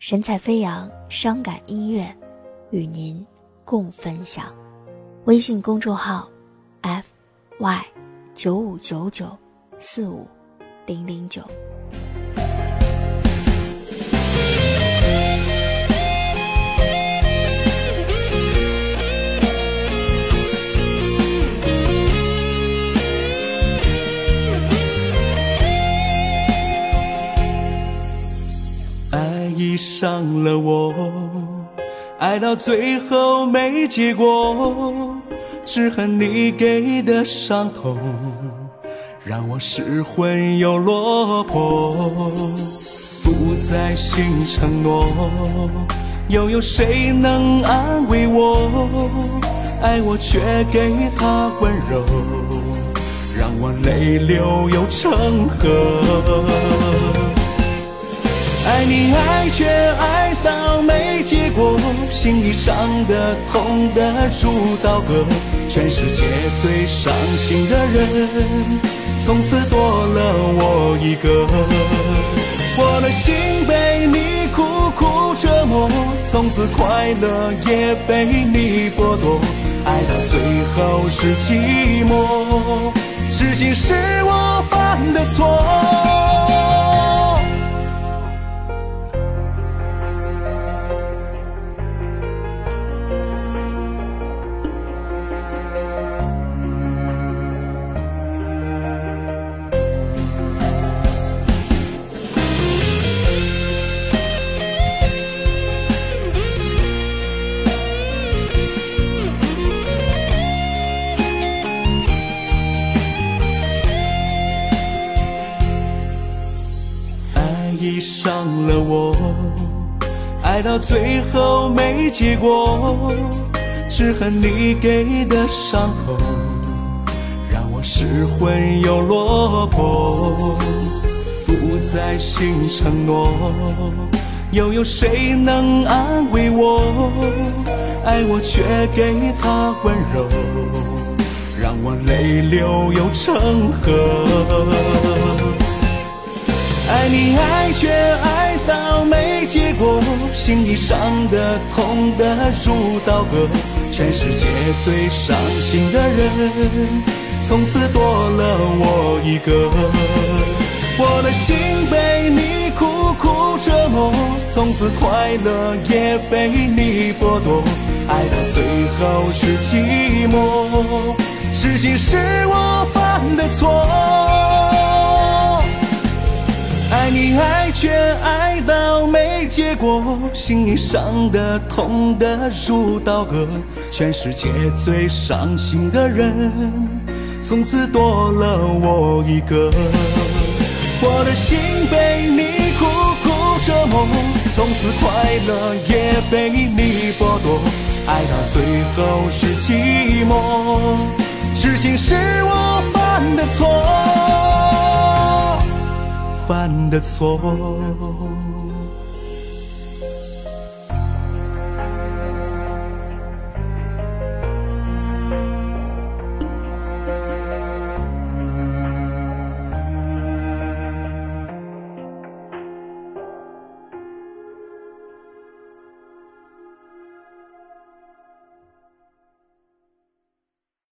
神采飞扬，伤感音乐，与您共分享。微信公众号：f y 九五九九四五零零九。爱上了我，爱到最后没结果，只恨你给的伤痛，让我失魂又落魄。不再信承诺，又有谁能安慰我？爱我却给他温柔，让我泪流又成河。你爱却爱到没结果，心里伤的痛的如刀割，全世界最伤心的人，从此多了我一个。我的心被你苦苦折磨，从此快乐也被你剥夺，爱到最后是寂寞，痴心是我犯的错。爱上了我，爱到最后没结果，只恨你给的伤痛，让我失魂又落魄。不再信承诺，又有谁能安慰我？爱我却给他温柔，让我泪流又成河。心里伤的痛的如刀割，全世界最伤心的人，从此多了我一个。我的心被你苦苦折磨，从此快乐也被你剥夺，爱到最后是寂寞，痴心是我犯的错。过，心里伤的痛的如刀割，全世界最伤心的人，从此多了我一个。我的心被你苦苦折磨，从此快乐也被你剥夺，爱到最后是寂寞，痴心是我犯的错。犯的错。